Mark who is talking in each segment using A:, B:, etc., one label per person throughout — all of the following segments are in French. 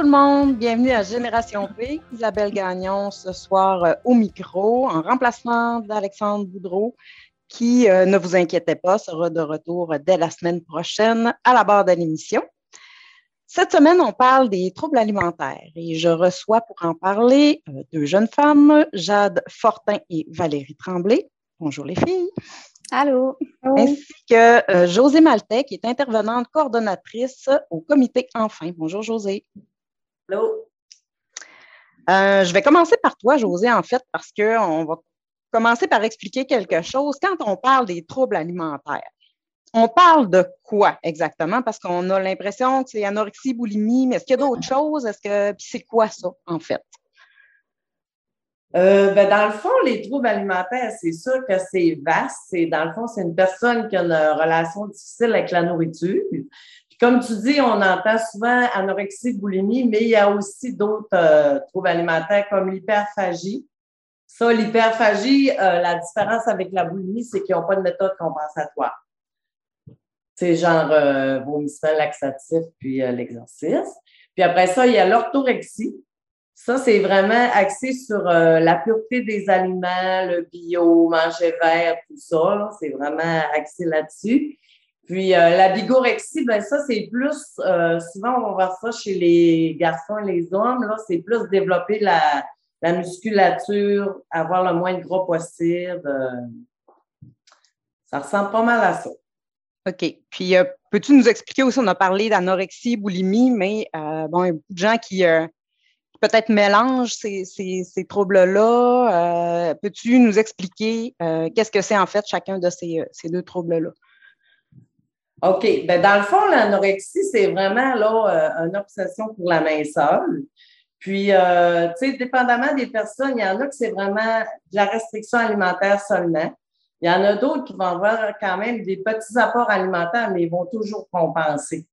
A: tout le monde, bienvenue à Génération P. Isabelle Gagnon ce soir euh, au micro en remplacement d'Alexandre Boudreau qui, euh, ne vous inquiétez pas, sera de retour dès la semaine prochaine à la barre de l'émission. Cette semaine, on parle des troubles alimentaires et je reçois pour en parler euh, deux jeunes femmes, Jade Fortin et Valérie Tremblay. Bonjour les filles.
B: Allô.
A: Ainsi que euh, José Maltais, qui est intervenante coordonnatrice au comité Enfin. Bonjour José. Euh, je vais commencer par toi, José, en fait, parce qu'on va commencer par expliquer quelque chose. Quand on parle des troubles alimentaires, on parle de quoi exactement? Parce qu'on a l'impression que c'est anorexie, boulimie, mais est-ce qu'il y a d'autres choses? Est-ce que c'est quoi ça, en fait?
C: Euh, ben, dans le fond, les troubles alimentaires, c'est sûr que c'est vaste. C'est, dans le fond, c'est une personne qui a une relation difficile avec la nourriture. Comme tu dis, on entend souvent anorexie, boulimie, mais il y a aussi d'autres euh, troubles alimentaires comme l'hyperphagie. Ça, l'hyperphagie, euh, la différence avec la boulimie, c'est qu'ils n'ont pas de méthode compensatoire. C'est genre euh, vomissement laxatif puis l'exercice. Puis après ça, il y a l'orthorexie. Ça, c'est vraiment axé sur euh, la pureté des aliments, le bio, manger vert, tout ça. C'est vraiment axé là-dessus. Puis euh, la bigorexie, ben ça, c'est plus, euh, souvent on va voir ça chez les garçons et les hommes, là, c'est plus développer la, la, musculature, avoir le moins de gras possible. ça ressemble pas mal à ça.
A: OK. Puis, peux-tu nous expliquer aussi, on a parlé d'anorexie, boulimie, mais bon, il y a beaucoup de gens qui, peut-être mélange ces, ces, troubles-là. Euh, peux-tu nous expliquer euh, qu'est-ce que c'est en fait chacun de ces, ces deux troubles-là?
C: OK. Ben, dans le fond, l'anorexie, c'est vraiment là, euh, une obsession pour la minceur. Puis, tu sais, dépendamment des personnes, il y en a que c'est vraiment de la restriction alimentaire seulement. Il y en a d'autres qui vont avoir quand même des petits apports alimentaires, mais ils vont toujours compenser.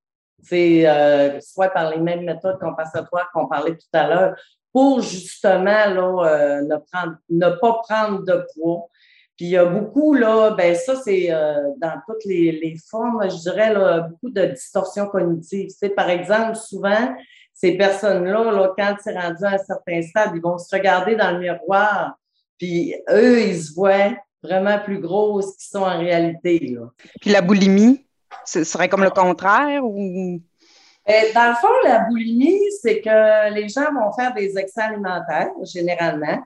C: C'est euh, soit par les mêmes méthodes compensatoires qu'on parlait tout à l'heure, pour justement là, euh, ne, prendre, ne pas prendre de poids. Puis il y a beaucoup, là, ben ça, c'est euh, dans toutes les, les, formes, je dirais, là, beaucoup de distorsions cognitives. C'est, par exemple, souvent, ces personnes-là, là, quand c'est rendu à un certain stade, ils vont se regarder dans le miroir, puis eux, ils se voient vraiment plus grosses qu'ils sont en réalité. Là.
A: Puis la boulimie? Ce serait comme le contraire ou?
C: Ben, dans le fond, la boulimie, c'est que les gens vont faire des excès alimentaires, généralement,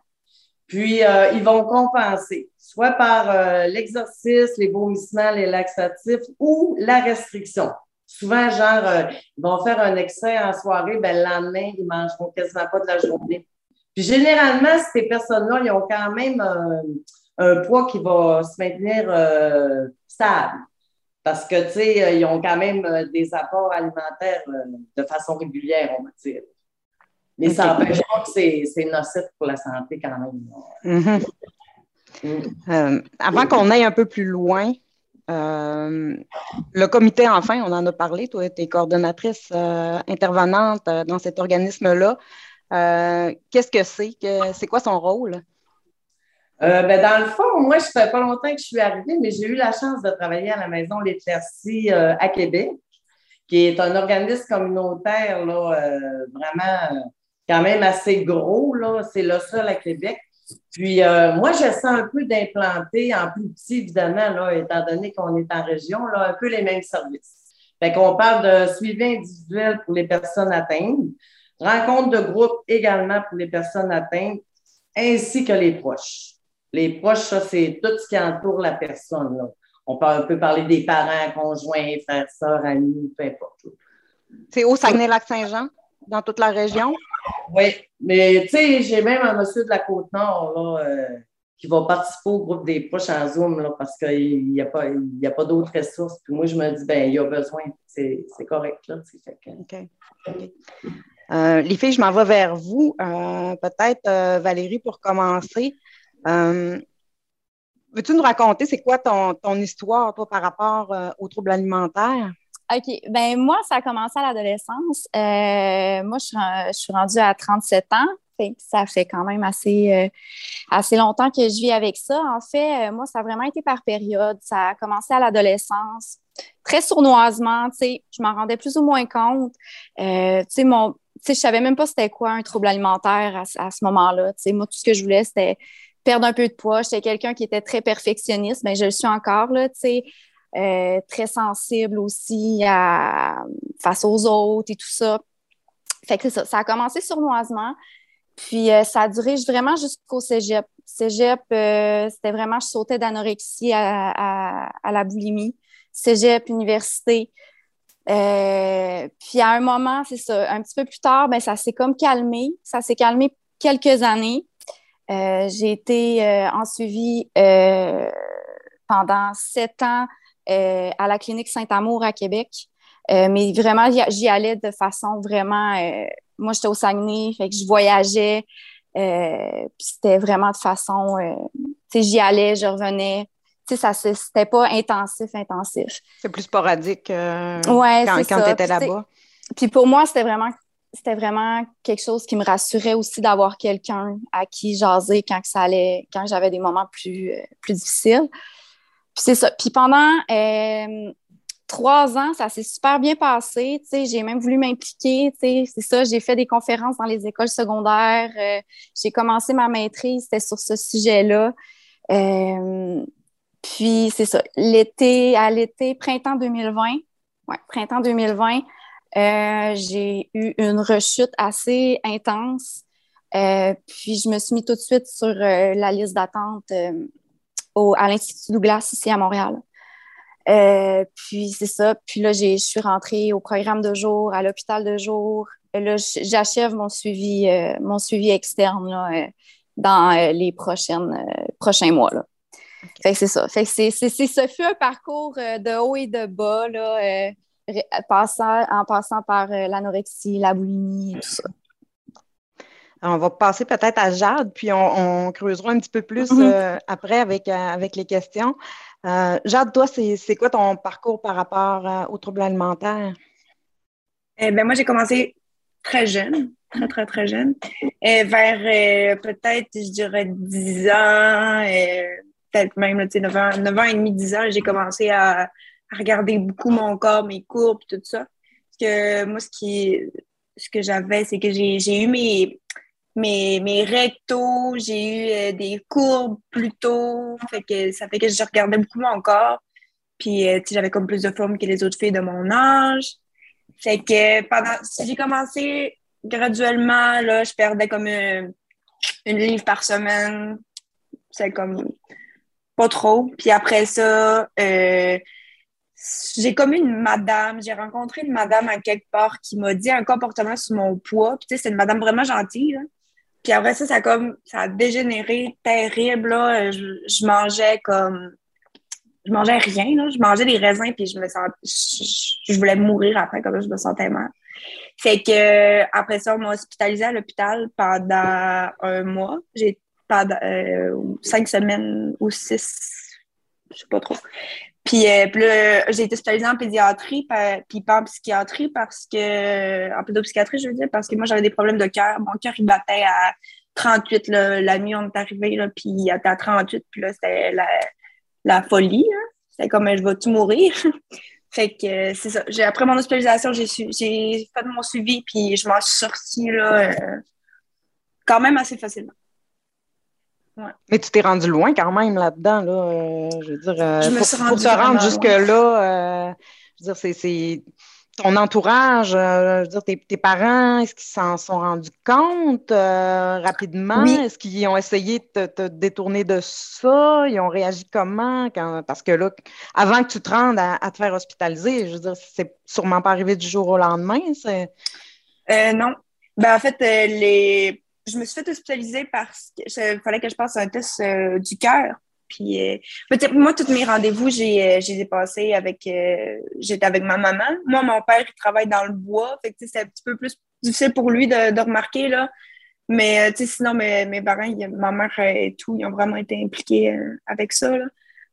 C: puis euh, ils vont compenser, soit par euh, l'exercice, les vomissements, les laxatifs ou la restriction. Souvent, genre, euh, ils vont faire un excès en soirée, ben, le lendemain, ils mangeront quasiment pas de la journée. Puis généralement, ces personnes-là, ils ont quand même un poids qui va se maintenir stable. Parce que, tu sais, euh, ils ont quand même euh, des apports alimentaires euh, de façon régulière, on va dire. Mais ça n'empêche pas que c'est nocif pour la santé quand même.
A: Mm-hmm. Mm. avant qu'on aille un peu plus loin, le comité, enfin, on en a parlé, toi, tu es coordonnatrice intervenante dans cet organisme-là. Qu'est-ce que c'est? C'est quoi son rôle?
C: Euh, ben, dans le fond, moi, je ne fait pas longtemps que je suis arrivée, mais j'ai eu la chance de travailler à la Maison L'Éclaircie euh, à Québec, qui est un organisme communautaire là, euh, vraiment quand même assez gros. Là. C'est le seul à Québec. Puis moi, j'essaie un peu d'implanter en plus petit, évidemment, là, étant donné qu'on est en région, là, un peu les mêmes services. Fait qu'on parle de suivi individuel pour les personnes atteintes, rencontre de groupe également pour les personnes atteintes, ainsi que les proches. Les proches, ça, c'est tout ce qui entoure la personne. Là. On peut, parler des parents, conjoints, frères, sœurs, amis, peu importe.
A: C'est au Saguenay-Lac-Saint-Jean, dans toute la région?
C: Oui, mais tu sais, j'ai même un monsieur de la Côte-Nord euh, qui va participer au groupe des proches en Zoom là, parce qu'il n'y a pas, pas d'autres ressources. Puis moi, je me dis, ben il y a besoin, c'est correct. Là, fait
A: OK. Euh, les filles, je m'en vais vers vous. Euh, peut-être, Valérie, pour commencer. Euh, veux-tu nous raconter, c'est quoi ton, histoire, toi, par rapport euh, aux troubles alimentaires?
B: OK. Ben moi, ça a commencé à l'adolescence. Euh, moi, je suis, rendue à 37 ans. ça fait quand même assez, assez longtemps que je vis avec ça. En fait, moi, ça a vraiment été par période. Ça a commencé à l'adolescence, très sournoisement. Je m'en rendais plus ou moins compte. mon, sais, je savais même pas c'était quoi un trouble alimentaire à, à ce moment-là. Tu sais, moi, tout ce que je voulais, c'était perdre un peu de poids. J'étais quelqu'un qui était très perfectionniste, mais je le suis encore, là, tu sais, euh, très sensible aussi à, face aux autres et tout ça. Fait que ça. Ça a commencé sournoisement. Puis euh, ça a duré vraiment jusqu'au cégep. Cégep, euh, c'était vraiment, je sautais d'anorexie à, à, la boulimie. Cégep, université. puis à un moment, c'est ça, un petit peu plus tard, ben, ça s'est comme calmé. Ça s'est calmé quelques années. J'ai été en suivi pendant sept ans à la clinique Saint-Amour à Québec. mais vraiment, j'y allais de façon vraiment. moi, j'étais au Saguenay, fait que je voyageais. c'était vraiment de façon. tu sais, j'y allais, je revenais. Ça, c'était pas intensif, intensif.
A: C'est plus sporadique ouais, quand, quand tu étais là-bas.
B: Puis pour moi, c'était vraiment c'était vraiment quelque chose qui me rassurait aussi d'avoir quelqu'un à qui jaser quand ça allait, quand j'avais des moments plus, euh, plus difficiles. Puis c'est ça. Puis pendant euh, trois ans, ça s'est super bien passé. J'ai même voulu m'impliquer. C'est ça, j'ai fait des conférences dans les écoles secondaires. Euh, j'ai commencé ma maîtrise, c'était sur ce sujet-là. puis c'est ça. L'été, à l'été, printemps 2020, ouais, printemps 2020, euh, j'ai eu une rechute assez intense. Euh, puis je me suis mis tout de suite sur euh, la liste d'attente à l'Institut Douglas ici à Montréal. puis c'est ça. Puis là, je suis rentrée au programme de jour, à l'hôpital de jour. Là, j'achève mon suivi, mon suivi externe là, dans les prochaines, prochains mois. Là. Fait que c'est ça. Fait que c'est, ce fut un parcours de haut et de bas. Là, en passant par euh, l'anorexie, la boulimie et tout ça.
A: On va passer peut-être à Jade, puis on, creusera un petit peu plus mm-hmm. euh, après avec, euh, avec les questions. Jade, toi, c'est quoi ton parcours par rapport aux troubles alimentaires?
D: Eh ben, moi, j'ai commencé très jeune, très, très, très jeune. Et vers peut-être, je dirais, 10 ans, peut-être même 9 ans, 9 ans et demi, 10 ans, j'ai commencé à, à regarder beaucoup mon corps, mes courbes, tout ça. Parce que moi, ce, qui, ce que j'avais, c'est que j'ai eu mes, mes, mes rectos, j'ai eu euh, des courbes plus tôt. Fait que ça fait que je regardais beaucoup mon corps. Puis, euh, j'avais comme plus de forme que les autres filles de mon âge. Fait que pendant, j'ai commencé graduellement, là, je perdais comme une, une livre par semaine. C'est comme pas trop. Puis après ça, euh, j'ai comme une madame, j'ai rencontré une madame à quelque part qui m'a dit un comportement sur mon poids. Puis, tu sais, c'est une madame vraiment gentille. Puis après ça, ça a comme ça a dégénéré terrible. Là. Je, mangeais comme je mangeais rien. Là. Je mangeais des raisins puis je me sentais je, voulais mourir après comme je me sentais mal. Fait que après ça, on m'a hospitalisée à l'hôpital pendant un mois. J'ai pendant euh, cinq semaines ou six, je sais pas trop. Puis, euh, j'ai été spécialisée en pédiatrie, puis pas en psychiatrie, parce que, en pédopsychiatrie, je veux dire, parce que moi, j'avais des problèmes de cœur. Mon cœur, il battait à 38. la nuit, on est arrivé, là, puis il était à 38, puis là, c'était la, folie. C'était comme, je vais tout mourir? fait que, c'est ça. Après mon hospitalisation, j'ai fait mon suivi, puis je m'en suis sortie, là, euh, quand même assez facilement.
A: Mais tu t'es rendu loin quand même là-dedans, là. Euh, je veux dire, euh, pour, te rendre jusque-là, euh, je veux dire, c'est ton entourage, je veux dire, tes, parents, est-ce qu'ils s'en sont rendus compte rapidement? Est-ce qu'ils ont essayé de te, détourner de ça? Ils ont réagi comment? parce que là, avant que tu te rendes à, te faire hospitaliser, je veux dire, c'est sûrement pas arrivé du jour au lendemain.
D: non. Ben, en fait, les je me suis fait hospitaliser parce qu'il fallait que je passe un test euh, du cœur. Puis, euh, moi, tous mes rendez-vous, j'ai, euh, j'ai passés avec. j'étais avec ma maman. Moi, mon père, il travaille dans le bois. Fait que, c'est un petit peu plus difficile pour lui de, de remarquer, là. Mais, sinon, mes, mes parents, ma mère et tout, ils ont vraiment été impliqués avec ça, là.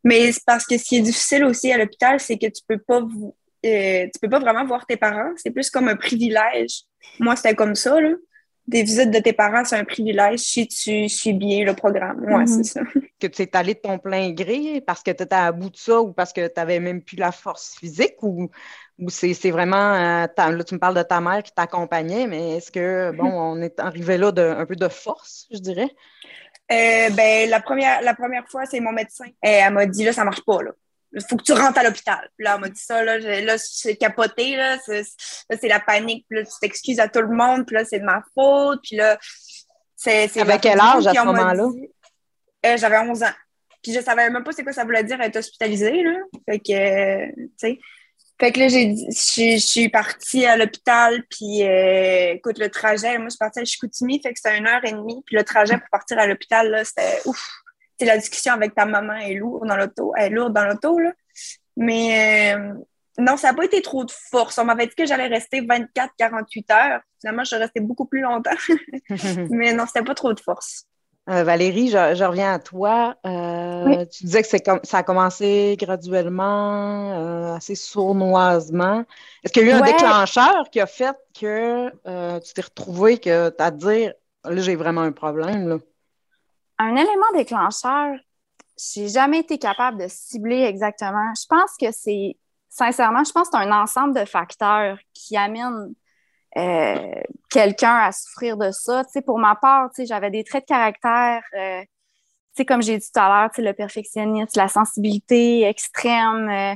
D: Mais c'est parce que ce qui est difficile aussi à l'hôpital, c'est que tu peux pas tu peux pas vraiment voir tes parents. C'est plus comme un privilège. Moi, c'était comme ça, là. Des visites de tes parents, c'est un privilège si tu suis bien le programme. Oui, c'est ça.
A: Que tu es allé de ton plein gré parce que tu étais à bout de ça ou parce que tu n'avais même plus la force physique ou, ou c'est vraiment. Euh, là, tu me parles de ta mère qui t'accompagnait, mais est-ce que, bon, on est arrivé là de, un peu de force, je dirais?
D: Euh, ben, la première, la première fois, c'est mon médecin. Et elle m'a dit, là, ça marche pas, là. Il faut que tu rentres à l'hôpital. Là, elle m'a dit ça, là, là, je capoté, là, c'est la panique, puis là, tu t'excuses à tout le monde, puis là, c'est de ma faute, puis là, c'est...
A: Avec quel âge à ce moment-là?
D: Euh, J'avais 11 ans. Puis je savais même pas c'est quoi ça voulait dire être hospitalisée, là. Fait que, euh, tu sais... Fait que là, je suis partie à l'hôpital, puis euh, écoute, le trajet, moi, je suis partie à Chicoutimi, fait que c'était une heure et demie, puis le trajet pour partir à l'hôpital, là, c'était ouf. C'est la discussion avec ta maman est lourde dans l'auto, elle est lourde dans l'auto, là. Mais euh, non, ça n'a pas été trop de force. On m'avait dit que j'allais rester 24-48 heures. Finalement, je suis restée beaucoup plus longtemps. Mais non, c'était pas trop de force.
A: Euh, Valérie, je, reviens à toi. Euh, tu disais que comme, ça a commencé graduellement, euh, assez sournoisement. Est-ce qu'il y a eu un déclencheur qui a fait que tu t'es retrouvé que tu as dire là, j'ai vraiment un problème?
B: Un élément déclencheur, j'ai jamais été capable de cibler exactement. Je pense que c'est, sincèrement, je pense que c'est un ensemble de facteurs qui amènent euh, quelqu'un à souffrir de ça. Pour ma part, j'avais des traits de caractère, euh, comme j'ai dit tout à l'heure, le perfectionnisme, la sensibilité extrême. Euh,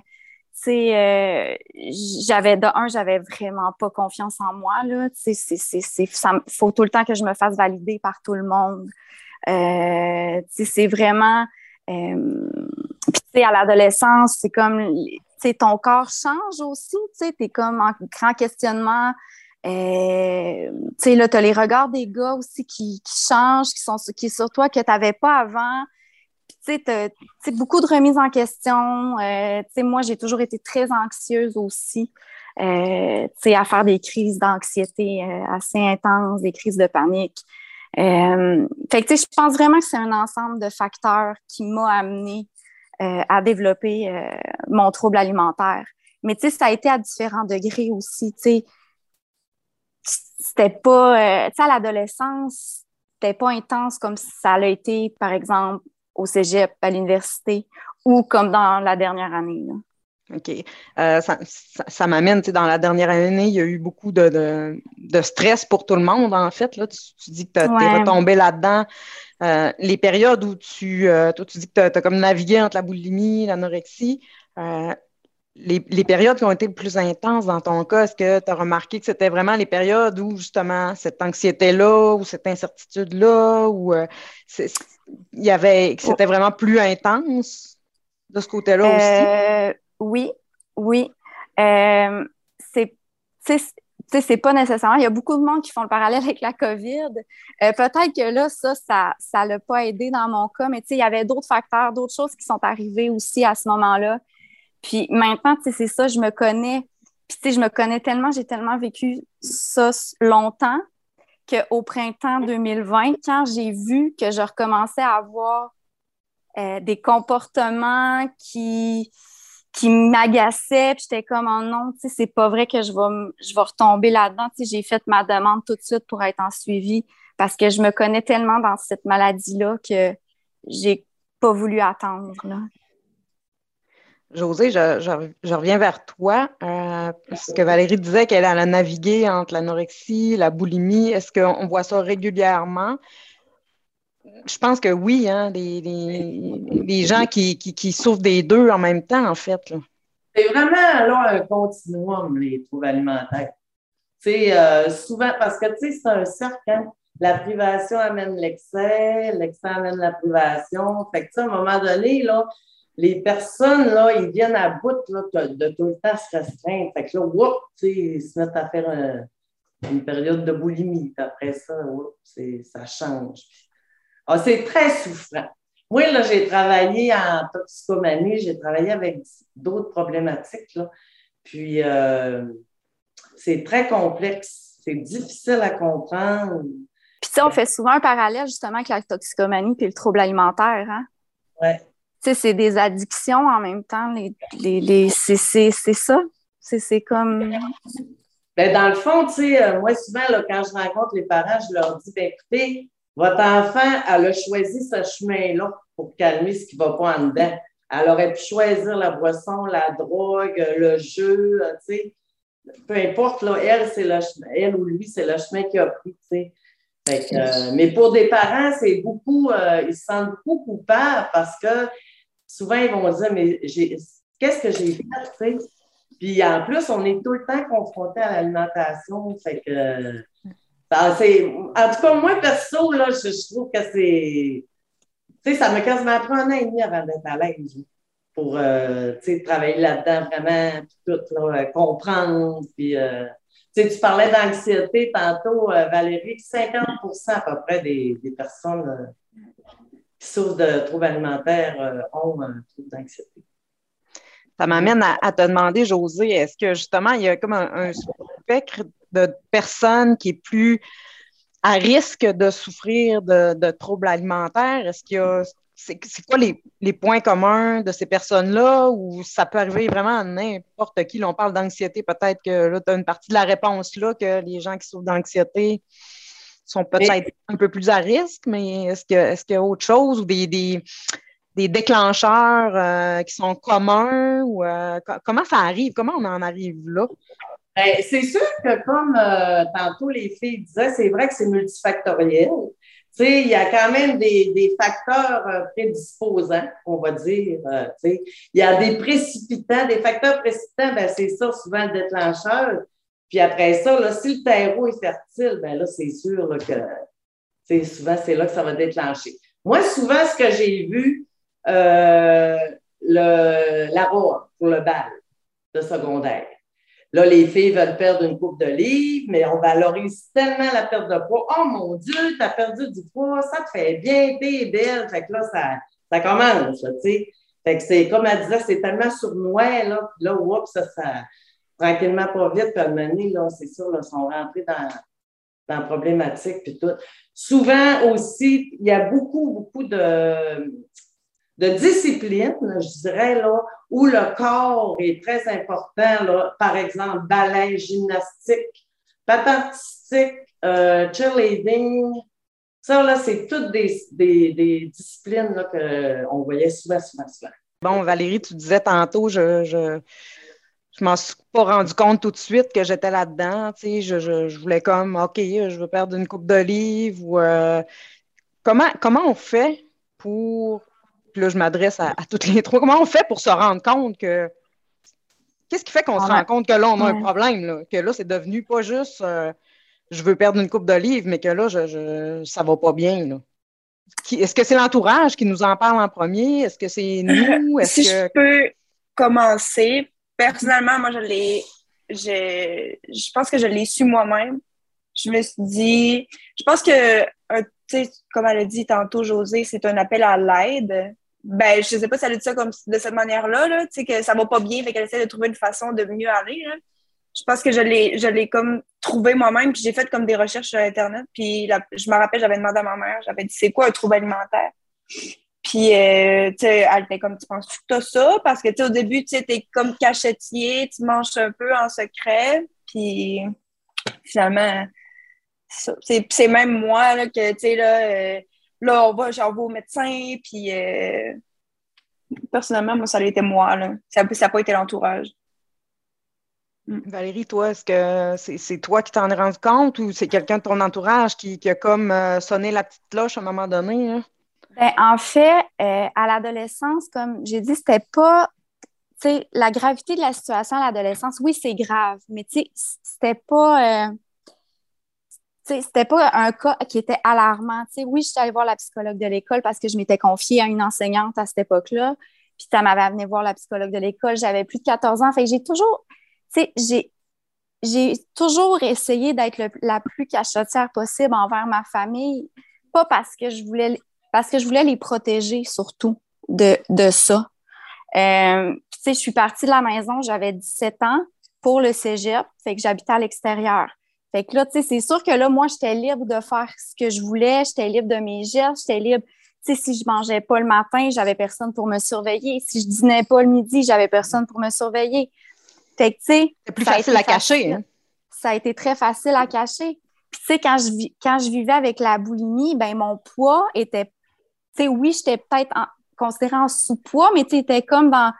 B: j'avais de un, j'avais vraiment pas confiance en moi là. C'est, faut tout le temps que je me fasse valider par tout le monde. Sais, c'est vraiment. Puis, tu sais, à l'adolescence, c'est comme, ton corps change aussi. Tu sais, t'es comme en grand questionnement euh, tu sais, là, tu as les regards des gars aussi qui, changent, qui sont qui sur toi, que tu n'avais pas avant. Tu sais, beaucoup de remises en question. Euh, tu sais, moi, j'ai toujours été très anxieuse aussi. Euh, tu sais, à faire des crises d'anxiété euh, assez intenses, des crises de panique. Euh, fait que, je pense vraiment que c'est un ensemble de facteurs qui m'a amené à développer mon trouble alimentaire. Mais, tu sais, ça a été à différents degrés aussi. Tu sais, c'était pas, euh, à l'adolescence, c'était pas intense comme ça l'a été, par exemple, au cégep, à l'université, ou comme dans la dernière année.
A: OK. Euh, ça, ça, m'amène, tu sais, dans la dernière année, il y a eu beaucoup de, de, stress pour tout le monde, en fait. Là. Tu, dis que tu es retombé là-dedans. Euh, les périodes où tu, toi, tu dis que tu as, comme navigué entre la boulimie, l'anorexie, les, périodes qui ont été le plus intenses dans ton cas, est-ce que tu as remarqué que c'était vraiment les périodes où justement cette anxiété-là ou cette incertitude-là ou euh, il y avait que c'était vraiment plus intense de ce côté-là aussi?
B: Euh, oui, oui. Euh, c'est c'est pas nécessairement. Il y a beaucoup de monde qui font le parallèle avec la COVID. Peut-être que là, ça, ça l'a pas aidé dans mon cas, mais il y avait d'autres facteurs, d'autres choses qui sont arrivées aussi à ce moment-là puis maintenant, c'est ça, je me connais. Puis, je me connais tellement, j'ai tellement vécu ça longtemps qu'au printemps 2020, quand j'ai vu que je recommençais à avoir euh, des comportements qui, qui m'agaçaient, puis j'étais comme, oh non, c'est pas vrai que je vais, je vais retomber là-dedans. J'ai fait ma demande tout de suite pour être en suivi parce que je me connais tellement dans cette maladie-là que j'ai pas voulu attendre. Là.
A: José, je, reviens vers toi. Euh, que Valérie disait qu'elle a navigué entre l'anorexie, la boulimie. Est-ce qu'on voit ça régulièrement? Je pense que oui, hein, des, gens qui, souffrent des deux en même temps, en fait.
C: C'est vraiment là, un continuum, les troubles alimentaires. C'est euh, souvent, parce que sais, c'est un cercle, hein. La privation amène l'excès, l'excès amène la privation. Fait que, à un moment donné, là, les personnes, là, ils viennent à bout de, tout le temps se restreindre. Fait là, whoop, ils se mettent à faire une période de boulimie. après ça, ça change. Ah, c'est très souffrant. Moi, là, j'ai travaillé en toxicomanie, j'ai travaillé avec d'autres problématiques. Là. Puis, euh, c'est très complexe. C'est difficile à comprendre.
B: Puis, ça, on fait souvent un parallèle justement avec la toxicomanie et le trouble alimentaire. Hein?
C: Oui
B: c'est des addictions en même temps. Les, les, c'est ça? C'est comme.
C: Ben, dans le fond, tu sais, euh, moi, souvent, là, quand je rencontre les parents, je leur dis, ben, écoutez, votre enfant, elle a choisi ce chemin-là pour calmer ce qui ne va pas en dedans. Elle aurait pu choisir la boisson, la drogue, le jeu, euh, tu sais. Peu importe, là, elle, c'est le chemin, elle ou lui, c'est le chemin qu'il a pris, tu sais. Euh, mais pour des parents, c'est beaucoup, ils se sentent beaucoup coupables parce que souvent, ils vont dire, mais qu'est-ce que j'ai fait, tu sais? Puis en plus, on est tout le temps confronté à l'alimentation. Fait que. En tout cas, moi, perso, là, je, trouve que c'est. Tu sais, ça m'a quasiment pris un an et demi avant d'être à l'aise pour euh, travailler là-dedans vraiment, puis tout, là, comprendre. Puis, euh, tu parlais d'anxiété tantôt, euh, Valérie, 50% à peu près des, des personnes qui souffrent de troubles alimentaires ont un trouble d'anxiété.
A: Ça m'amène à, te demander, José, est-ce que justement, il y a comme un, spectre de personnes qui est plus à risque de souffrir de, troubles alimentaires? Est-ce qu'il y a c'est quoi les, points communs de ces personnes-là? Ou ça peut arriver vraiment à n'importe qui? on parle d'anxiété, peut-être que là, tu as une partie de la réponse là, que les gens qui souffrent d'anxiété sont peut-être un peu plus à risque, mais est-ce qu'il y, a autre chose ou des, des déclencheurs euh, qui sont communs ou euh, comment ça arrive? Comment on en arrive là?
C: Ben, c'est sûr que comme euh, tantôt les filles disaient, c'est vrai que c'est multifactoriel. Tu sais, il y a quand même des, des facteurs prédisposants, on va dire. tu sais. Il y a des précipitants, des facteurs précipitants, ben, c'est ça souvent le déclencheur. Puis après ça, là, si le terreau est fertile, ben là, c'est sûr là, que souvent, c'est là que ça va déclencher. Moi, souvent, ce que j'ai vu, euh, le, la robe pour le bal de secondaire. Là, les filles veulent perdre une coupe de livres, mais on valorise tellement la perte de poids. Oh mon Dieu, tu as perdu du poids, ça te fait bien, t'es belle. Fait que là, ça, ça commence, tu sais. Fait que c'est, comme elle disait, c'est tellement sournois, là. Puis là, oups, ça, ça, tranquillement, pas vite, puis à là, c'est sûr, là, sont rentrés dans, dans la problématique, puis tout. Souvent aussi, il y a beaucoup, beaucoup de, de discipline, je dirais, là, où le corps est très important, là, par exemple, ballet, gymnastique, patin euh, cheerleading. Ça, là, c'est toutes des, disciplines qu'on voyait souvent, souvent, souvent.
A: Bon, Valérie, tu disais tantôt, je, je, je m'en suis pas rendu compte tout de suite que j'étais là-dedans. Tu sais, je, je, voulais comme, OK, je veux perdre une coupe d'olive ou euh, comment, comment on fait pour puis là, je m'adresse à, toutes les trois. Comment on fait pour se rendre compte que. Qu'est-ce qui fait qu'on se rend compte que là, on a un problème? Là? Que là, c'est devenu pas juste euh, je veux perdre une coupe d'olive, mais que là, je, je, ça va pas bien. Est-ce que c'est l'entourage qui nous en parle en premier? Est-ce que c'est nous?
D: si je peux commencer, personnellement, moi, je l'ai. Je, je pense que je l'ai su moi-même. Je me suis dit, je pense que, comme elle a dit tantôt, José, c'est un appel à l'aide ben, je sais pas si elle dit ça comme de cette manière-là, là, tu sais, que ça va pas bien, fait qu'elle essaie de trouver une façon de mieux aller, là. Je pense que je l'ai, je l'ai comme trouvé moi-même, puis j'ai fait comme des recherches sur Internet, puis je me rappelle, j'avais demandé à ma mère, j'avais dit, c'est quoi un trouble alimentaire? Puis, euh, tu sais, elle était comme, tu penses que tu as ça? Parce que, tu sais, au début, tu sais, t'es comme cachetier, tu manges un peu en secret, puis finalement, c'est même moi, là, que, tu sais, là, euh, là, on va, vais au médecin, puis euh, personnellement, moi, ça a été moi, là. Ça n'a pas été l'entourage.
A: Mm. Valérie, toi, est-ce que c'est toi qui t'en es rendu compte ou c'est quelqu'un de ton entourage qui, a comme euh, sonné la petite cloche à un moment donné?
B: Ben, en fait, euh, à l'adolescence, comme j'ai dit, c'était pas. La gravité de la situation à l'adolescence, oui, c'est grave, mais c'était pas c'était pas un cas qui était alarmant. oui, je suis allée voir la psychologue de l'école parce que je m'étais confiée à une enseignante à cette époque-là. Puis ça m'avait amené voir la psychologue de l'école. J'avais plus de 14 ans. Fait j'ai toujours, j'ai, toujours essayé d'être la plus cachetière possible envers ma famille. Pas parce que je voulais, parce que je voulais les protéger surtout de, de ça. Euh, je suis partie de la maison, j'avais 17 ans pour le cégep, fait que j'habitais à l'extérieur. Fait que là, tu sais, c'est sûr que là, moi, j'étais libre de faire ce que je voulais, j'étais libre de mes gestes, j'étais libre. Tu sais, si je mangeais pas le matin, j'avais personne pour me surveiller. Si je dînais pas le midi, j'avais personne pour me surveiller. Fait que, tu sais.
A: C'est plus facile à cacher, hein?
B: ça a été très facile à cacher. Puis, tu sais, quand je, quand je vivais avec la boulimie, ben mon poids était, tu sais, oui, j'étais peut-être considérée en sous-poids, mais tu sais, comme dans,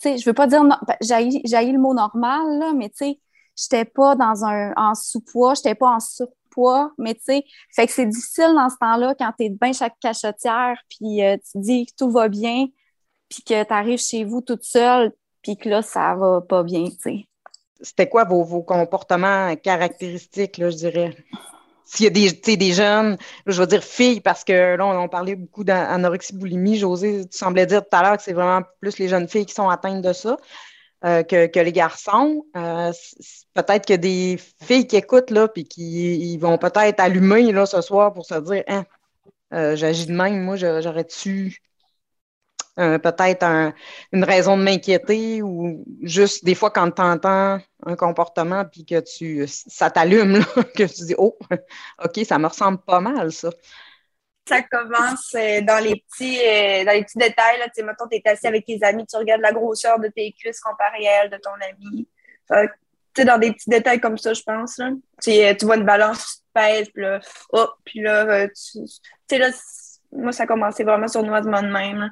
B: tu sais, je veux pas dire, ben, j'ai le mot normal, là, mais tu sais, j'étais pas dans un, en sous-poids, j'étais pas en surpoids, mais tu sais, fait que c'est difficile dans ce temps-là quand tu es bien chaque cachetière, puis euh, tu dis que tout va bien, puis que tu arrives chez vous toute seule, puis que là, ça va pas bien, tu sais
A: c'était quoi vos, comportements caractéristiques, là, je dirais? S'il y a des, des jeunes, je veux dire filles, parce que là, on, parlait beaucoup d'anorexie boulimie. José, tu semblais dire tout à l'heure que c'est vraiment plus les jeunes filles qui sont atteintes de ça euh, que, les garçons. Euh, peut-être que des filles qui écoutent, là, puis qui vont peut-être allumer là, ce soir pour se dire hein, euh, j'agis de même, moi, j'aurais-tu peut-être une raison de m'inquiéter ou juste des fois quand tu entends un comportement puis que tu ça t'allume, que tu dis Oh, OK, ça me ressemble pas mal, ça.
D: Ça commence euh, dans les petits euh, dans les petits détails. Là. Tu es assis avec tes amis, tu regardes la grosseur de tes cuisses comparée à elle de ton ami. sais, dans des petits détails comme ça, je pense. Là. Tu, tu vois une balance, tu pèses, puis là, oh, puis là, tu sais, là, moi, ça a commencé vraiment sournoisement de même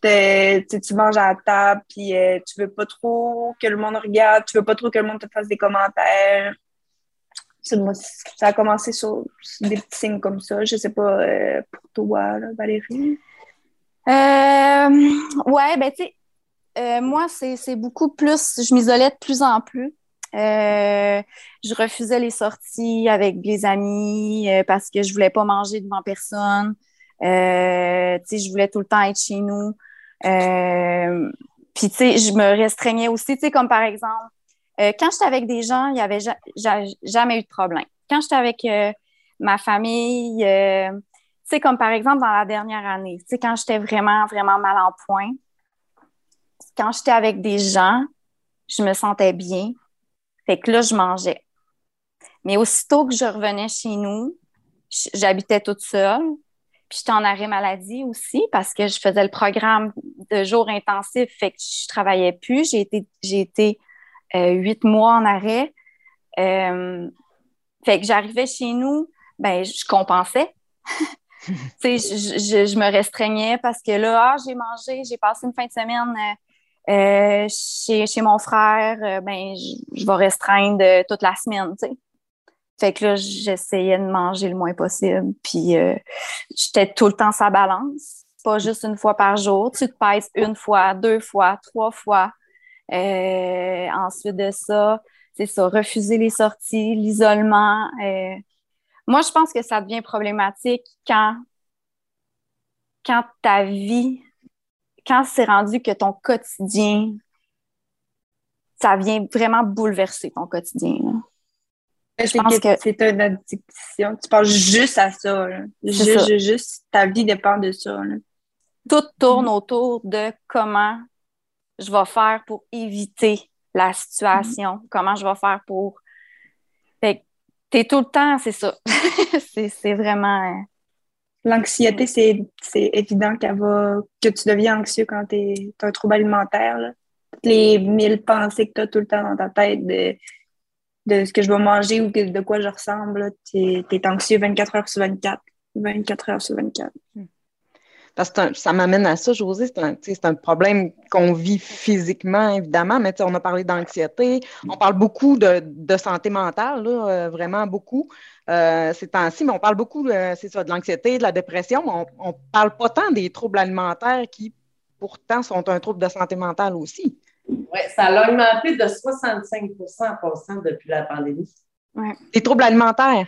D: tu manges à la table, puis euh, tu veux pas trop que le monde regarde, tu veux pas trop que le monde te fasse des commentaires. Ça a commencé sur, des petits signes comme ça. Je sais pas euh, pour toi, Valérie.
B: Euh, ouais, ben tu sais, moi, c'est beaucoup plus, je m'isolais de plus en plus. je refusais les sorties avec des amis parce que je voulais pas manger devant personne. je voulais tout le temps être chez nous. Euh, puis, tu sais, je me restreignais aussi, tu sais, comme par exemple, euh, quand j'étais avec des gens, il n'y avait jamais eu de problème. Quand j'étais avec euh, ma famille, sais, comme par exemple dans la dernière année, tu sais, quand j'étais vraiment, vraiment mal en point, quand j'étais avec des gens, je me sentais bien. Fait que là, je mangeais. Mais aussitôt que je revenais chez nous, j'habitais toute seule, puis j'étais en arrêt maladie aussi parce que je faisais le programme de jour intensif, fait que je travaillais plus. J'ai été, euh, huit mois en arrêt. Euh, fait que j'arrivais chez nous, ben je compensais. je, je, je, me restreignais parce que là, ah, j'ai mangé, j'ai passé une fin de semaine euh, chez, chez, mon frère, ben je, vais restreindre toute la semaine, tu sais. Fait que là, j'essayais de manger le moins possible. Puis euh, j'étais tout le temps sa balance, pas juste une fois par jour. Tu te pèses une fois, deux fois, trois fois. Euh, ensuite de ça, c'est ça, refuser les sorties, l'isolement. Euh. Moi, je pense que ça devient problématique quand, quand ta vie, quand c'est rendu que ton quotidien, ça vient vraiment bouleverser ton quotidien.
D: Je pense que, c'est une addiction. Tu penses juste à ça. Juste, juste, ta vie dépend de ça.
B: Tout tourne mm-hmm. autour de comment je vais faire pour éviter la situation, mm-hmm. comment je vais faire pour. Fait tu es tout le temps, c'est ça. c'est vraiment. Euh,
D: L'anxiété, c'est évident qu'elle va, que tu deviens anxieux quand tu as un trouble alimentaire. Toutes les mille pensées que tu as tout le temps dans ta tête de de ce que je vais manger ou de quoi je ressemble, tu es, anxieux 24 heures sur 24. 24 heures sur 24. Hmm.
A: Parce que ça m'amène à ça, José, c'est un, problème qu'on vit physiquement, évidemment, mais on a parlé d'anxiété, on parle beaucoup de, santé mentale, euh, vraiment beaucoup euh, ces temps-ci, mais on parle beaucoup, c'est ça, de l'anxiété, de la dépression, mais on ne parle pas tant des troubles alimentaires qui, pourtant, sont un trouble de santé mentale aussi.
C: Oui, ça a augmenté de 65 en passant depuis la pandémie.
A: Ouais. Les troubles alimentaires?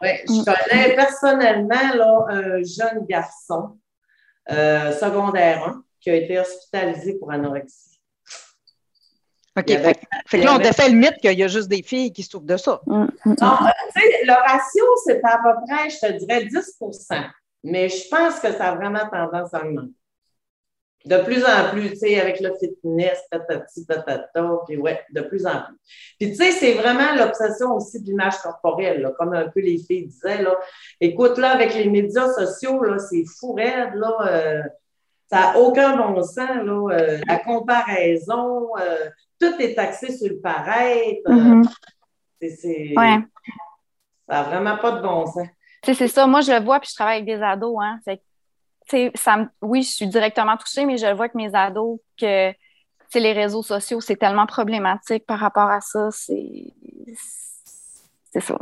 C: Oui, je mm. connais personnellement là, un jeune garçon, euh, secondaire 1, qui a été hospitalisé pour anorexie.
A: OK. fait, là, on défait le mythe qu'il y a juste des filles qui souffrent de ça.
C: Mm, mm, non, euh, tu sais, le ratio, c'est à peu près, je te dirais, 10% Mais je pense que ça a vraiment tendance à augmenter. De plus en plus, tu sais, avec le fitness, tatati, tatata, puis ouais, de plus en plus. Puis tu sais, c'est vraiment l'obsession aussi de l'image corporelle, là, comme un peu les filles disaient, là. Écoute, là, avec les médias sociaux, là, c'est fou raide, là. Euh, ça n'a aucun bon sens, là. Euh, la comparaison, euh, tout est axé sur le paraître. Mm-hmm. C'est,
B: Ouais.
C: Ça n'a vraiment pas de bon sens.
B: Tu sais, c'est ça. Moi, je le vois, puis je travaille avec des ados. Hein. Fait ça oui, je suis directement touchée, mais je vois que mes ados, que les réseaux sociaux, c'est tellement problématique par rapport à ça. C'est ça.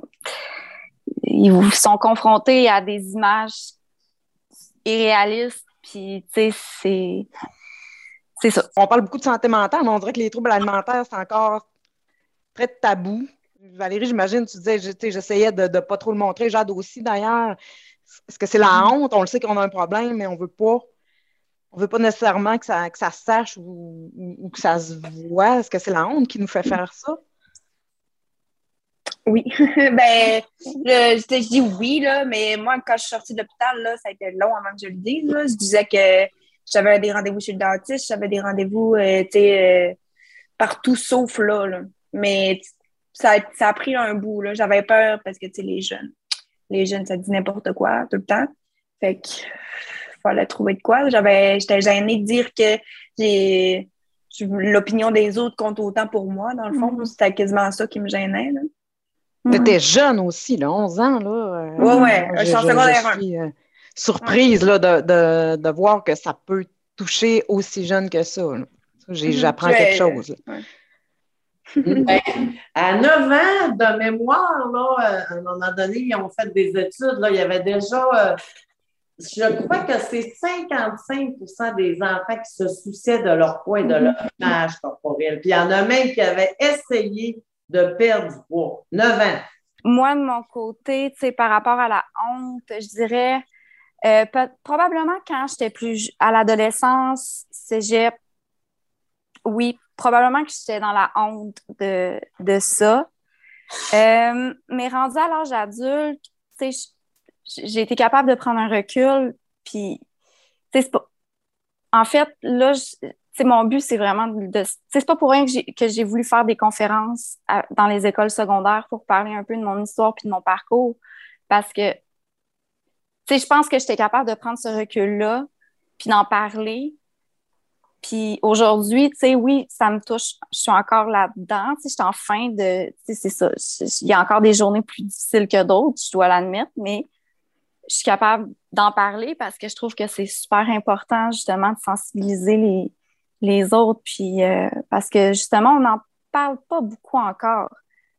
B: Ils sont confrontés à des images irréalistes, puis tu sais, c'est c'est ça.
A: On parle beaucoup de santé mentale, mais on dirait que les troubles alimentaires, c'est encore très tabou. Valérie, j'imagine, tu disais, j'essayais de ne pas trop le montrer. Jade aussi, d'ailleurs. Est-ce que c'est la honte? On le sait qu'on a un problème, mais on veut pas. On veut pas nécessairement que ça, que ça se sache ou, ou- ou que ça se voit. Est-ce que c'est la honte qui nous fait faire ça?
D: Oui. ben, je, dis oui, là, mais moi, quand je suis sortie de l'hôpital, là, ça a été long avant que je le dise. là. Je disais que j'avais des rendez-vous chez le dentiste, j'avais des rendez-vous euh, euh, partout sauf là. là. Mais ça, a- ça a pris un bout. J'avais peur parce que tu sais, les jeunes, les jeunes, ça dit n'importe quoi tout le temps. Fait que fallait trouver de quoi. J'avais, j'étais gênée de dire que j'ai l'opinion des autres compte autant pour moi, dans le fond.
B: Mhm.
D: C'était quasiment ça qui me gênait. Là.
A: Tu étais jeune aussi, là, 11 ans. Là, euh,
D: ouais,
A: moi,
D: je suis
A: euh, surprise là, de, de- de voir que ça peut toucher aussi jeune que ça.
D: Mhm.
A: J'apprends quelque chose. là.
D: Ouais.
C: Ben, à 9 ans de mémoire, là, euh, à un moment donné, ils ont fait des études. Là, il y avait déjà, euh, je crois que c'est 55% des enfants qui se souciaient de leur poids et de leur image corporelle. Puis il y en a même qui avaient essayé de perdre du poids. 9 ans.
B: Moi, de mon côté, par rapport à la honte, je dirais euh, probablement quand j'étais plus à l'adolescence, cégep, oui, probablement que j'étais dans la honte de, de ça. Euh, mais rendu à l'âge adulte, j'ai été capable de prendre un recul, puis, pas... En fait, là, mon but, c'est vraiment de... c'est pas pour rien que j'ai, voulu faire des conférences dans les écoles secondaires pour parler un peu de mon histoire puis de mon parcours, parce que, je pense que j'étais capable de prendre ce recul-là, puis d'en parler, puis aujourd'hui, tu sais, oui, ça me touche. Je suis encore là-dedans. Tu sais, je suis en fin de. Tu sais, c'est ça. Il y a encore des journées plus difficiles que d'autres, je dois l'admettre, mais je suis capable d'en parler parce que je trouve que c'est super important, justement, de sensibiliser les, les autres. Puis, euh, parce que, justement, on n'en parle pas beaucoup encore.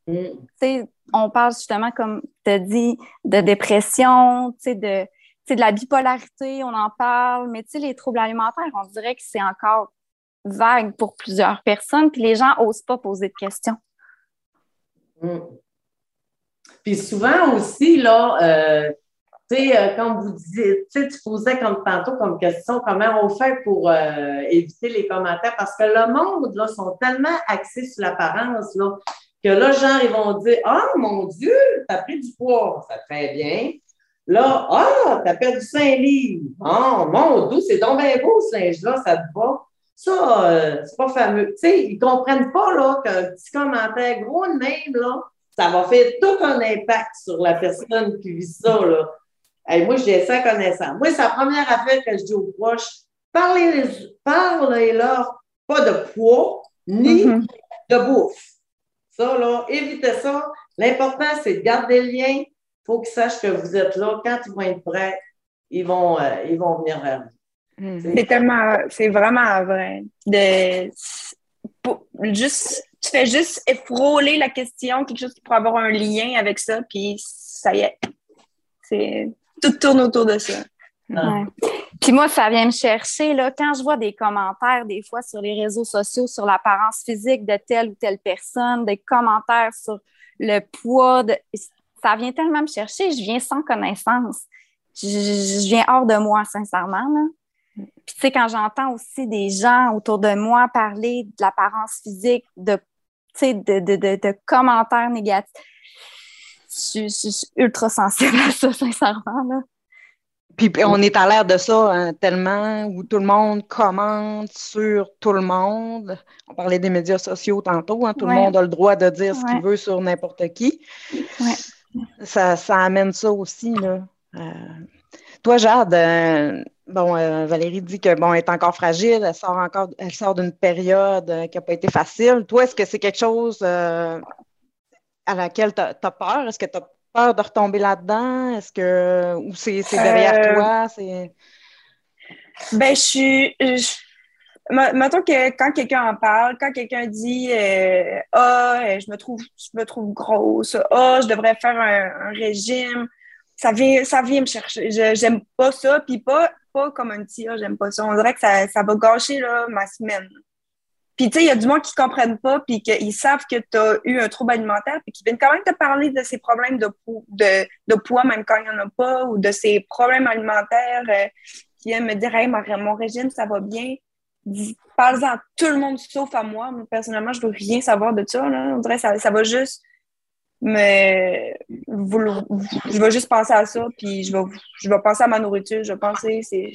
C: Mm.
B: Tu sais, on parle justement, comme tu as dit, de dépression, tu sais, de, de la bipolarité, on en parle, mais les troubles alimentaires, on dirait que c'est encore vague pour plusieurs personnes, puis les gens n'osent pas poser de questions.
C: Mm. Puis souvent aussi, là, euh, tu sais, euh, vous disiez, tu sais, tu posais comme tantôt comme question, comment on fait pour euh, éviter les commentaires? Parce que le monde, là, sont tellement axés sur l'apparence, là, que là, genre, ils vont dire Ah, mon Dieu, t'as pris du poids, ça te fait bien. Là, ah, t'as perdu 5 livres. Oh, mon Dieu, c'est donc bien beau ce linge-là, ça te va. Ça, euh, c'est pas fameux. Tu sais, ils comprennent pas, là, qu'un petit commentaire gros de même, là, ça va faire tout un impact sur la personne qui vit ça, là. Hey, moi, j'ai ça connaissant. Moi, c'est la première affaire que je dis aux proches. Parlez, parlez-leur pas de poids ni
B: Mhm.
C: de bouffe. Ça, là, évitez ça. L'important, c'est de garder le lien. Il faut qu'ils sachent que vous êtes là. Quand ils vont être prêts, ils vont, euh, ils vont venir vers vous.
A: Mhm.
D: C'est tellement, c'est vraiment vrai. De, pour- juste, tu fais juste frôler la question, quelque chose qui pourrait avoir un lien avec ça, puis ça y est. C'est, tout tourne autour de ça.
B: Ouais. Puis moi, ça vient me chercher, là, quand je vois des commentaires, des fois, sur les réseaux sociaux, sur l'apparence physique de telle ou telle personne, des commentaires sur le poids, de... ça vient tellement me chercher, je viens sans connaissance. Je, viens hors de moi, sincèrement, là. Puis, tu sais, quand j'entends aussi des gens autour de moi parler de l'apparence physique, de, commentaires négatifs, je, je- je suis ultra sensible à ça, sincèrement, là.
A: Puis, on est à l'ère de ça hein, tellement, où tout le monde commente sur tout le monde. On parlait des médias sociaux tantôt, hein, tout
B: Ouais.
A: le monde a le droit de dire ce qu'il veut sur n'importe qui.
B: Ouais.
A: Ça, ça amène ça aussi. Là. Euh, toi, Jade, euh, bon, euh, Valérie dit que bon, elle est encore fragile, elle sort encore, elle sort d'une période qui n'a pas été facile. Toi, est-ce que c'est quelque chose à laquelle tu as, peur? Est-ce que tu as peur de retomber là-dedans? Est-ce que ou c'est derrière toi?
D: Ben, je suis. Mettons que quand quelqu'un en parle, quand quelqu'un dit euh, Ah, euh, je me trouve je me trouve grosse, ah, je devrais faire un, régime, ça vient, ça vient me chercher. j'aime pas ça, puis pas, pas comme un tir, j'aime pas ça. On dirait que ça, ça va gâcher là, ma semaine. Puis, tu sais, il y a du monde qui ne comprennent pas, puis qu'ils savent que tu as eu un trouble alimentaire, puis qui viennent quand même te parler de ces problèmes de poids, même quand il n'y en a pas, ou de ces problèmes alimentaires, euh, qui viennent me dire, hey, mon, régime, ça va bien. Parle-en tout le monde sauf à moi. Moi, personnellement, je veux rien savoir de ça. Là. On dirait que ça, ça va juste mais je vais juste penser à ça, puis je vais, je vais penser à ma nourriture, je vais penser, c'est,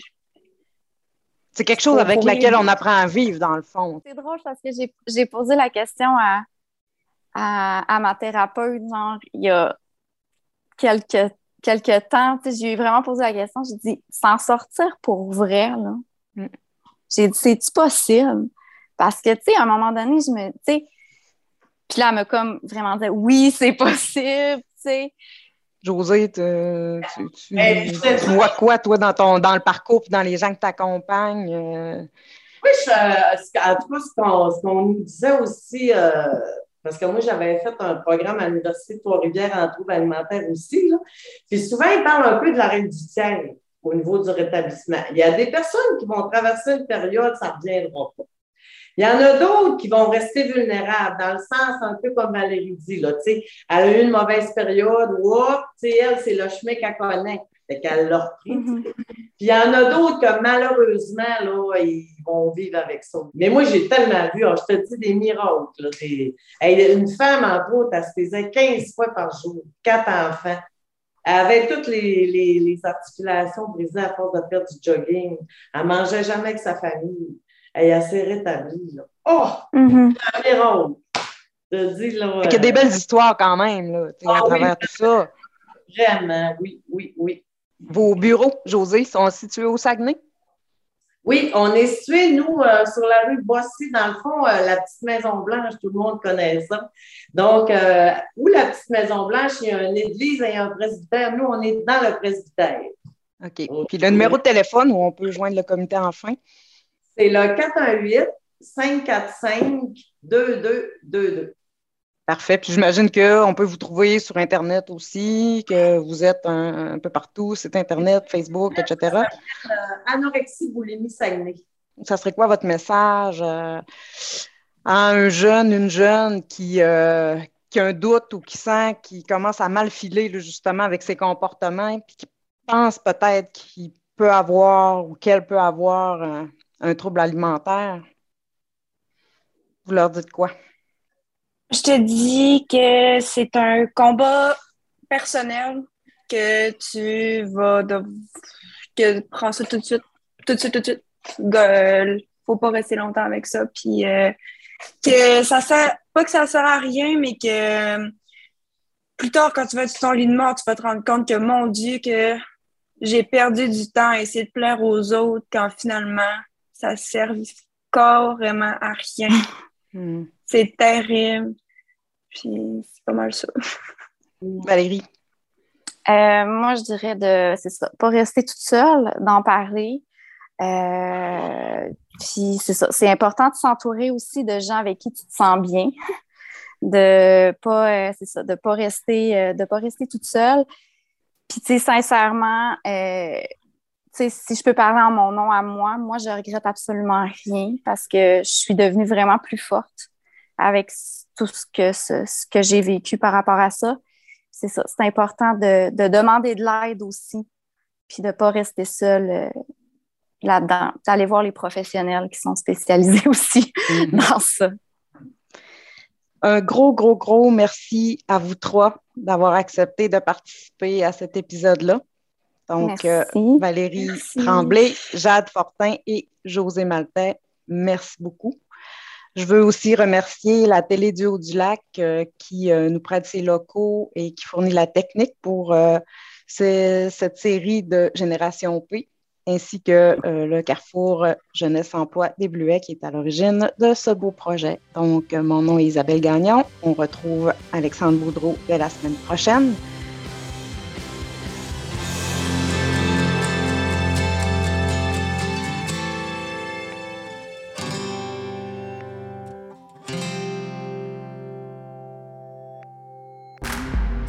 A: c'est quelque chose avec laquelle on apprend à vivre, dans le fond.
B: C'est drôle parce que j'ai posé la question à, à, ma thérapeute, genre, il y a quelques, quelques temps. J'ai vraiment posé la question. J'ai dit, s'en sortir pour vrai, là. J'ai dit, c'est-tu possible? Parce que, tu sais, à un moment donné, je me. Tu sais, puis là, elle m'a comme vraiment dit, oui, c'est possible, tu sais.
A: José, tu, vois quoi, toi, dans, ton, dans le parcours et dans les gens que tu accompagnes? Euh?
C: Oui, je, en tout cas, ce qu'on nous disait aussi, euh, parce que moi, j'avais fait un programme à l'Université de Trois-Rivières en trouble alimentaire aussi. Là. Puis souvent, ils parlent un peu de l'arrêt du au niveau du rétablissement. Il y a des personnes qui vont traverser une période, ça ne reviendra pas. Il y en a d'autres qui vont rester vulnérables, dans le sens un peu comme Valérie dit. Là, elle a eu une mauvaise période, ou elle, c'est le chemin qu'elle connaît. Fait qu'elle l'a repris. Mm-hmm. Puis il y en a d'autres que malheureusement, là, ils vont vivre avec ça. Mais moi, j'ai tellement vu, je te dis des miracles. Là, une femme, entre autres, elle se faisait 15 fois par jour, quatre enfants. Elle avait toutes les, les, les articulations brisées à force de faire du jogging. Elle ne mangeait jamais avec sa famille elle est assez rétablie. Là. Oh! Mm -hmm.
A: Il y a des belles histoires quand même là, à ah travers tout ça.
C: Vraiment, oui, oui, oui.
A: Vos bureaux, José, sont situés au Saguenay?
C: Oui, on est situé, nous, euh, sur la rue de Boissy, dans le fond, euh, la petite Maison Blanche, tout le monde connaît ça. Donc, euh, où la petite Maison Blanche, il y a une église et un presbytère. Nous, on est dans le presbytère.
A: OK. Puis le numéro de téléphone où on peut joindre le comité enfin?
C: C'est le 418-545-2222.
A: Parfait. Puis j'imagine qu'on peut vous trouver sur Internet aussi, que vous êtes un, peu partout, site Internet, Facebook, etc.
C: Euh, anorexie, boulimie, Saguenay.
A: Ça serait quoi votre message euh, à un jeune, une jeune qui, euh, qui a un doute ou qui sent qu'il commence à mal filer justement avec ses comportements, puis qui pense peut-être qu'il peut avoir ou qu'elle peut avoir un trouble alimentaire, vous leur dites quoi?
D: Je te dis que c'est un combat personnel que tu vas que prends ça tout de suite, tout de suite, tout de suite. Il faut pas rester longtemps avec ça. Puis euh, que ça sert, pas que ça sert à rien, mais que plus tard, quand tu vas sur ton lit de mort, tu vas te rendre compte que mon Dieu, que j'ai perdu du temps à essayer de plaire aux autres quand finalement ça sert carrément à rien. Hmm. C'est terrible. Puis c'est pas mal ça.
A: Valérie?
B: Euh, moi, je dirais de, c'est ça, pas rester toute seule, d'en parler. Euh, puis c'est ça, c'est important de s'entourer aussi de gens avec qui tu te sens bien, de pas, euh, c'est ça, de pas rester, de pas rester toute seule. Puis tu sais, sincèrement, si je peux parler en mon nom à moi, moi, je regrette absolument rien parce que je suis devenue vraiment plus forte avec tout ce que, ce, que j'ai vécu par rapport à ça. C'est ça, c'est important de, demander de l'aide aussi, puis de ne pas rester seule euh, là-dedans, d'aller voir les professionnels qui sont spécialisés aussi mm-hmm. dans ça.
A: Un gros, gros, gros merci à vous trois d'avoir accepté de participer à cet épisode-là. Donc, euh, Valérie. Tremblay, Jade Fortin et José Maltais, merci beaucoup. Je veux aussi remercier la Télé du Haut-du-Lac euh, qui euh, nous prête ses locaux et qui fournit la technique pour cette série de Génération P, ainsi que le Carrefour Jeunesse Emploi des Bluets qui est à l'origine de ce beau projet. Donc, mon nom est Isabelle Gagnon. On retrouve Alexandre Boudreau dès la semaine prochaine.